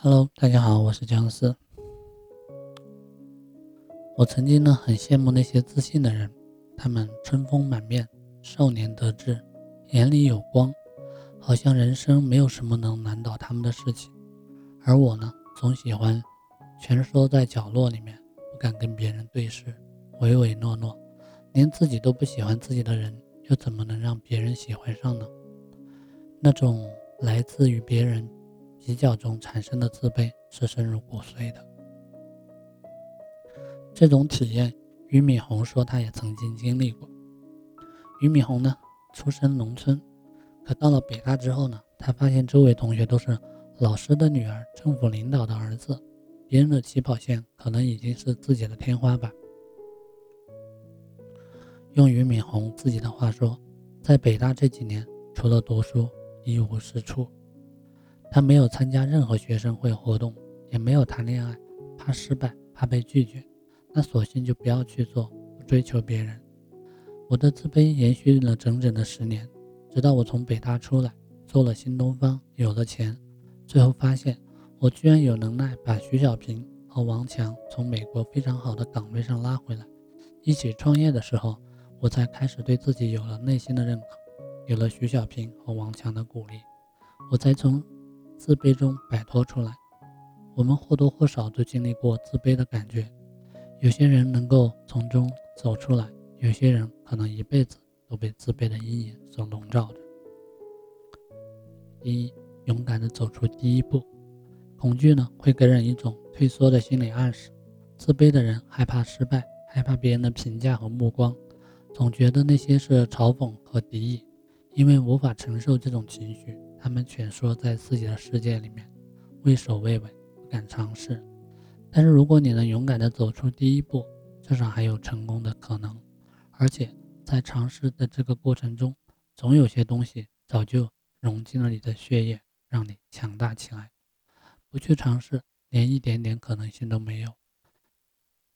Hello，大家好，我是姜思。我曾经呢很羡慕那些自信的人，他们春风满面，少年得志，眼里有光，好像人生没有什么能难倒他们的事情。而我呢，总喜欢蜷缩在角落里面，不敢跟别人对视，唯唯诺诺，连自己都不喜欢自己的人，又怎么能让别人喜欢上呢？那种来自于别人。比较中产生的自卑是深入骨髓的。这种体验，俞敏洪说他也曾经经历过。俞敏洪呢，出身农村，可到了北大之后呢，他发现周围同学都是老师的女儿、政府领导的儿子，别人的起跑线可能已经是自己的天花板。用俞敏洪自己的话说，在北大这几年，除了读书，一无是处。他没有参加任何学生会活动，也没有谈恋爱，怕失败，怕被拒绝，那索性就不要去做，不追求别人。我的自卑延续了整整的十年，直到我从北大出来，做了新东方，有了钱，最后发现我居然有能耐把徐小平和王强从美国非常好的岗位上拉回来，一起创业的时候，我才开始对自己有了内心的认可，有了徐小平和王强的鼓励，我才从。自卑中摆脱出来，我们或多或少都经历过自卑的感觉。有些人能够从中走出来，有些人可能一辈子都被自卑的阴影所笼罩着。一，勇敢地走出第一步。恐惧呢，会给人一种退缩的心理暗示。自卑的人害怕失败，害怕别人的评价和目光，总觉得那些是嘲讽和敌意，因为无法承受这种情绪。他们蜷缩在自己的世界里面，畏首畏尾，不敢尝试。但是，如果你能勇敢地走出第一步，至少还有成功的可能。而且，在尝试的这个过程中，总有些东西早就融进了你的血液，让你强大起来。不去尝试，连一点点可能性都没有。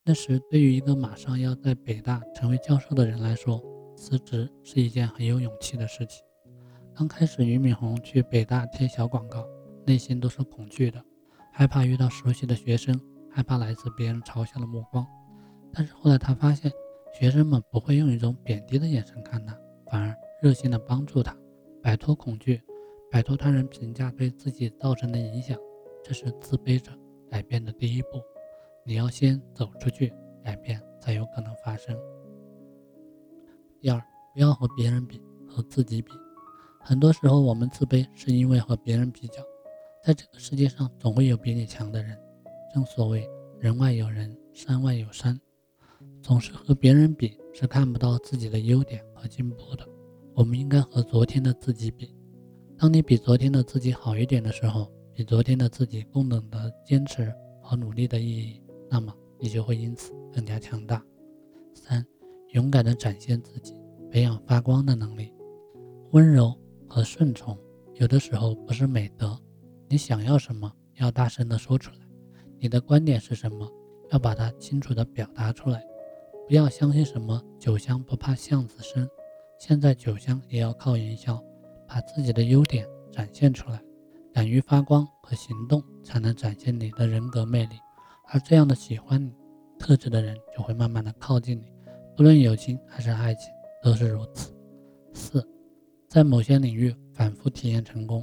那时，对于一个马上要在北大成为教授的人来说，辞职是一件很有勇气的事情。刚开始，俞敏洪去北大贴小广告，内心都是恐惧的，害怕遇到熟悉的学生，害怕来自别人嘲笑的目光。但是后来他发现，学生们不会用一种贬低的眼神看他，反而热心的帮助他，摆脱恐惧，摆脱他人评价对自己造成的影响。这是自卑者改变的第一步。你要先走出去，改变才有可能发生。第二，不要和别人比，和自己比。很多时候，我们自卑是因为和别人比较。在这个世界上，总会有比你强的人。正所谓“人外有人，山外有山”，总是和别人比，是看不到自己的优点和进步的。我们应该和昨天的自己比。当你比昨天的自己好一点的时候，比昨天的自己更懂得坚持和努力的意义，那么你就会因此更加强大。三，勇敢地展现自己，培养发光的能力，温柔。和顺从，有的时候不是美德。你想要什么，要大声的说出来；你的观点是什么，要把它清楚的表达出来。不要相信什么“酒香不怕巷子深”，现在酒香也要靠营销，把自己的优点展现出来。敢于发光和行动，才能展现你的人格魅力。而这样的喜欢你特质的人，就会慢慢的靠近你。不论友情还是爱情，都是如此。在某些领域反复体验成功，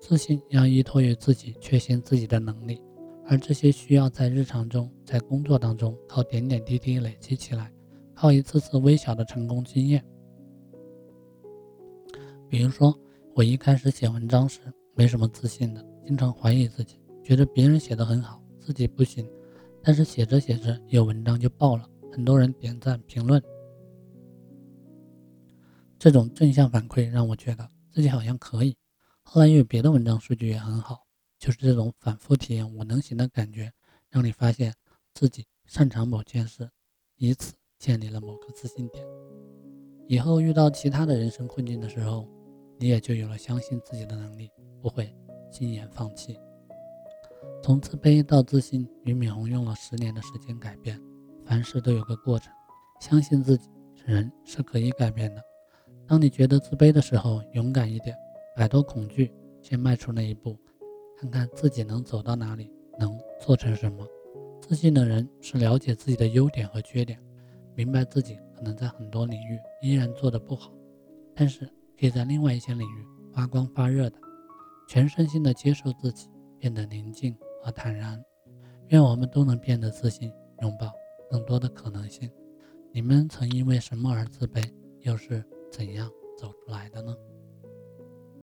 自信要依托于自己确信自己的能力，而这些需要在日常中、在工作当中靠点点滴滴累积起来，靠一次次微小的成功经验。比如说，我一开始写文章时没什么自信的，经常怀疑自己，觉得别人写的很好，自己不行。但是写着写着，有文章就爆了，很多人点赞评论。这种正向反馈让我觉得自己好像可以。后来又有别的文章数据也很好，就是这种反复体验我能行的感觉，让你发现自己擅长某件事，以此建立了某个自信点。以后遇到其他的人生困境的时候，你也就有了相信自己的能力，不会轻言放弃。从自卑到自信，俞敏洪用了十年的时间改变。凡事都有个过程，相信自己，人是可以改变的。当你觉得自卑的时候，勇敢一点，摆脱恐惧，先迈出那一步，看看自己能走到哪里，能做成什么。自信的人是了解自己的优点和缺点，明白自己可能在很多领域依然做得不好，但是可以在另外一些领域发光发热的。全身心的接受自己，变得宁静和坦然。愿我们都能变得自信，拥抱更多的可能性。你们曾因为什么而自卑？又是怎样走出来的呢？